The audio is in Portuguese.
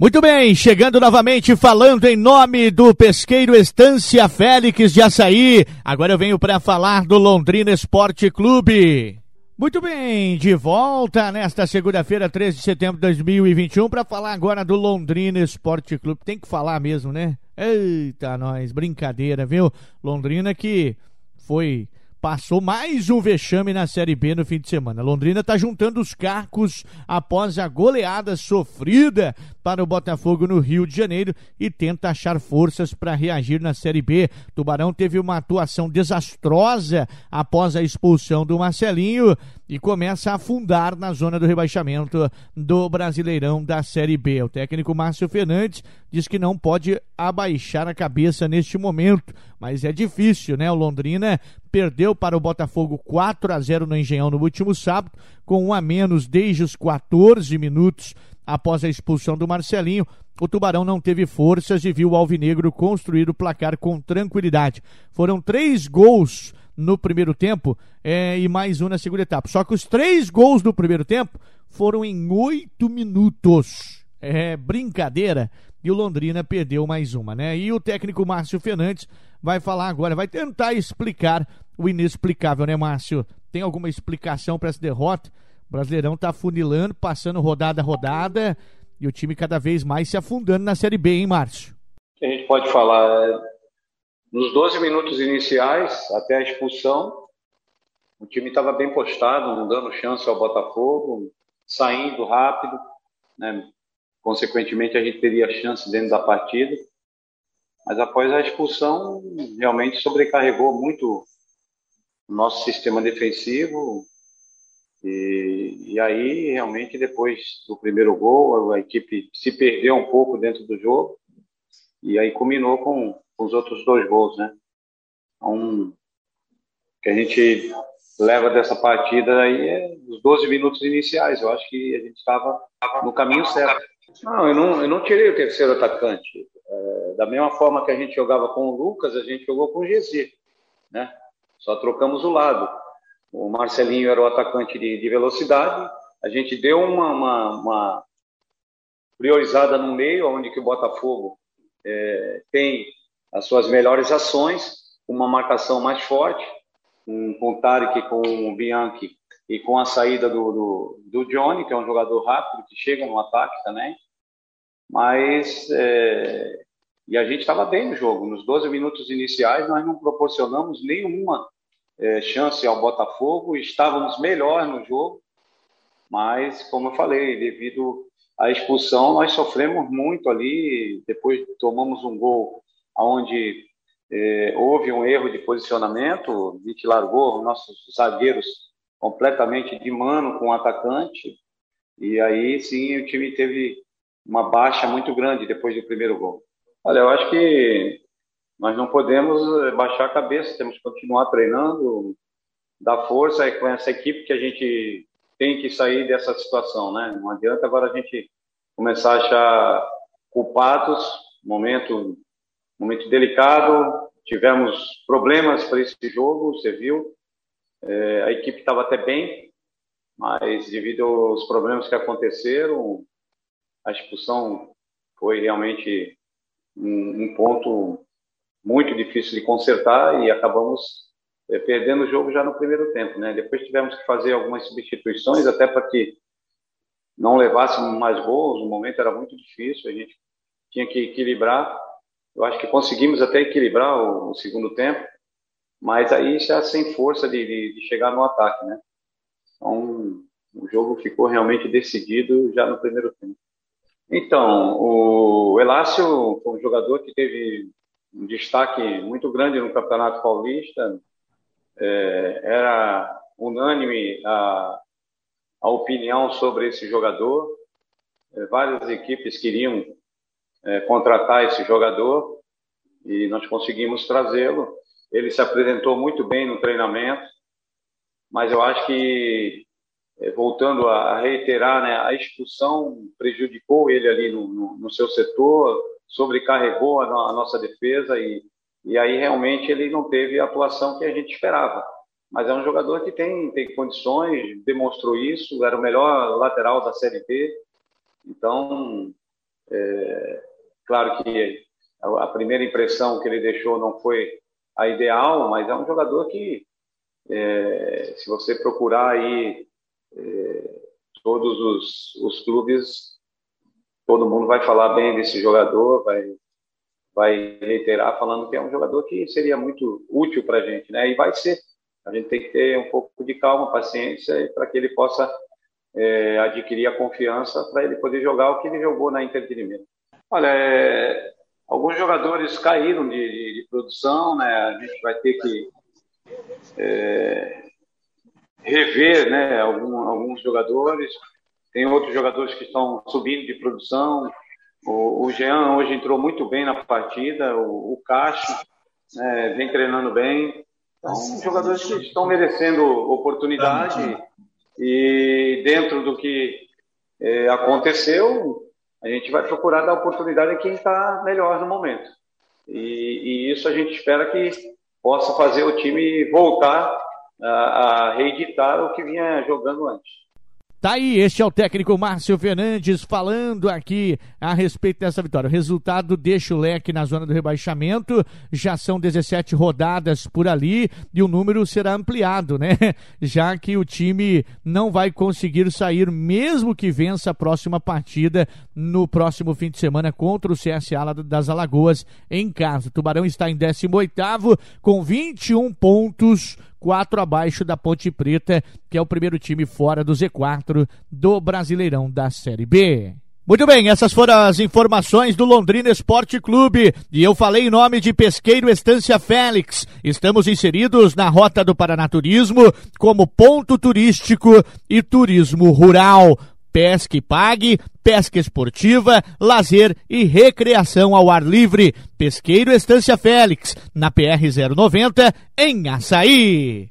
Muito bem, chegando novamente falando em nome do pesqueiro Estância Félix de Açaí. Agora eu venho para falar do Londrina Esporte Clube. Muito bem, de volta nesta segunda-feira, 13 de setembro de 2021, para falar agora do Londrina Esporte Clube. Tem que falar mesmo, né? Eita, nós, brincadeira, viu? Londrina que foi passou mais um vexame na Série B no fim de semana. Londrina está juntando os carcos após a goleada sofrida para o Botafogo no Rio de Janeiro e tenta achar forças para reagir na Série B. Tubarão teve uma atuação desastrosa após a expulsão do Marcelinho e começa a afundar na zona do rebaixamento do Brasileirão da Série B. O técnico Márcio Fernandes diz que não pode abaixar a cabeça neste momento, mas é difícil, né? O Londrina perdeu para o Botafogo 4 a 0 no Engenhão no último sábado, com um a menos desde os 14 minutos após a expulsão do Marcelinho. O Tubarão não teve forças e viu o Alvinegro construir o placar com tranquilidade. Foram três gols no primeiro tempo é, e mais um na segunda etapa. Só que os três gols do primeiro tempo foram em oito minutos. É brincadeira. E o Londrina perdeu mais uma, né? E o técnico Márcio Fernandes vai falar agora, vai tentar explicar o inexplicável, né, Márcio? Tem alguma explicação para essa derrota? O Brasileirão tá funilando, passando rodada a rodada e o time cada vez mais se afundando na Série B, hein, Márcio? A gente pode falar nos 12 minutos iniciais, até a expulsão, o time estava bem postado, não dando chance ao Botafogo, saindo rápido, né? consequentemente a gente teria chance dentro da partida. Mas após a expulsão, realmente sobrecarregou muito o nosso sistema defensivo. E, e aí, realmente, depois do primeiro gol, a equipe se perdeu um pouco dentro do jogo. E aí culminou com os outros dois gols, né? Então, que a gente leva dessa partida aí é os 12 minutos iniciais. Eu acho que a gente estava no caminho certo. Não, eu não, eu não tirei o terceiro atacante. É, da mesma forma que a gente jogava com o Lucas, a gente jogou com o GC, né? Só trocamos o lado. O Marcelinho era o atacante de, de velocidade. A gente deu uma, uma, uma, priorizada no meio, onde que o Botafogo é, tem as suas melhores ações, uma marcação mais forte, com, com com o Bianchi e com a saída do, do, do, Johnny, que é um jogador rápido, que chega no ataque também. Mas, é, e a gente estava bem no jogo. Nos 12 minutos iniciais, nós não proporcionamos nenhuma é, chance ao Botafogo, estávamos melhor no jogo, mas, como eu falei, devido à expulsão, nós sofremos muito ali. Depois tomamos um gol onde é, houve um erro de posicionamento, gente largou nossos zagueiros completamente de mano com o atacante, e aí sim o time teve uma baixa muito grande depois do primeiro gol. Olha, eu acho que nós não podemos é, baixar a cabeça, temos que continuar treinando, dar força com essa equipe que a gente tem que sair dessa situação, né? Não adianta agora a gente começar a achar culpados, momento momento delicado, tivemos problemas para esse jogo, você viu. É, a equipe estava até bem, mas devido aos problemas que aconteceram, a expulsão foi realmente um, um ponto muito difícil de consertar e acabamos é, perdendo o jogo já no primeiro tempo, né? Depois tivemos que fazer algumas substituições até para que não levássemos mais gols. O momento era muito difícil, a gente tinha que equilibrar eu acho que conseguimos até equilibrar o, o segundo tempo, mas aí já sem força de, de, de, chegar no ataque, né? Então, o jogo ficou realmente decidido já no primeiro tempo. Então, o Elácio foi um jogador que teve um destaque muito grande no Campeonato Paulista. É, era unânime a, a opinião sobre esse jogador. É, várias equipes queriam é, contratar esse jogador e nós conseguimos trazê-lo. Ele se apresentou muito bem no treinamento, mas eu acho que, é, voltando a reiterar, né, a expulsão prejudicou ele ali no, no, no seu setor, sobrecarregou a, a nossa defesa e, e aí realmente ele não teve a atuação que a gente esperava. Mas é um jogador que tem, tem condições, demonstrou isso, era o melhor lateral da Série B. Então, é, Claro que a primeira impressão que ele deixou não foi a ideal, mas é um jogador que, é, se você procurar aí é, todos os, os clubes, todo mundo vai falar bem desse jogador, vai, vai reiterar falando que é um jogador que seria muito útil para a gente, né? E vai ser. A gente tem que ter um pouco de calma, paciência, para que ele possa é, adquirir a confiança para ele poder jogar o que ele jogou na Inter de Limeira. Olha, é, alguns jogadores caíram de, de, de, produção, né? A gente vai ter que é, rever, né? Algum, alguns jogadores. Tem outros jogadores que estão subindo de produção. O, o Jean hoje entrou muito bem na partida. O, o Caixa né, vem treinando bem. Então, jogadores que estão merecendo oportunidade e dentro do que é, aconteceu, a gente vai procurar dar oportunidade a quem está melhor no momento. E, e, isso a gente espera que possa fazer o time voltar a, a reeditar o que vinha jogando antes. Tá aí, este é o técnico Márcio Fernandes falando aqui a respeito dessa vitória. O resultado deixa o leque na zona do rebaixamento, já são 17 rodadas por ali e o número será ampliado, né? Já que o time não vai conseguir sair, mesmo que vença a próxima partida no próximo fim de semana contra o CSA das Alagoas em casa. O Tubarão está em 18 com 21 pontos quatro abaixo da Ponte Preta, que é o primeiro time fora do Z4 do Brasileirão da Série B. Muito bem, essas foram as informações do Londrina Esporte Clube. E eu falei em nome de Pesqueiro Estância Félix. Estamos inseridos na Rota do Paranaturismo como ponto turístico e turismo rural. Pesca e pague, pesca esportiva, lazer e recreação ao ar livre. Pesqueiro Estância Félix, na PR 090, em Açaí.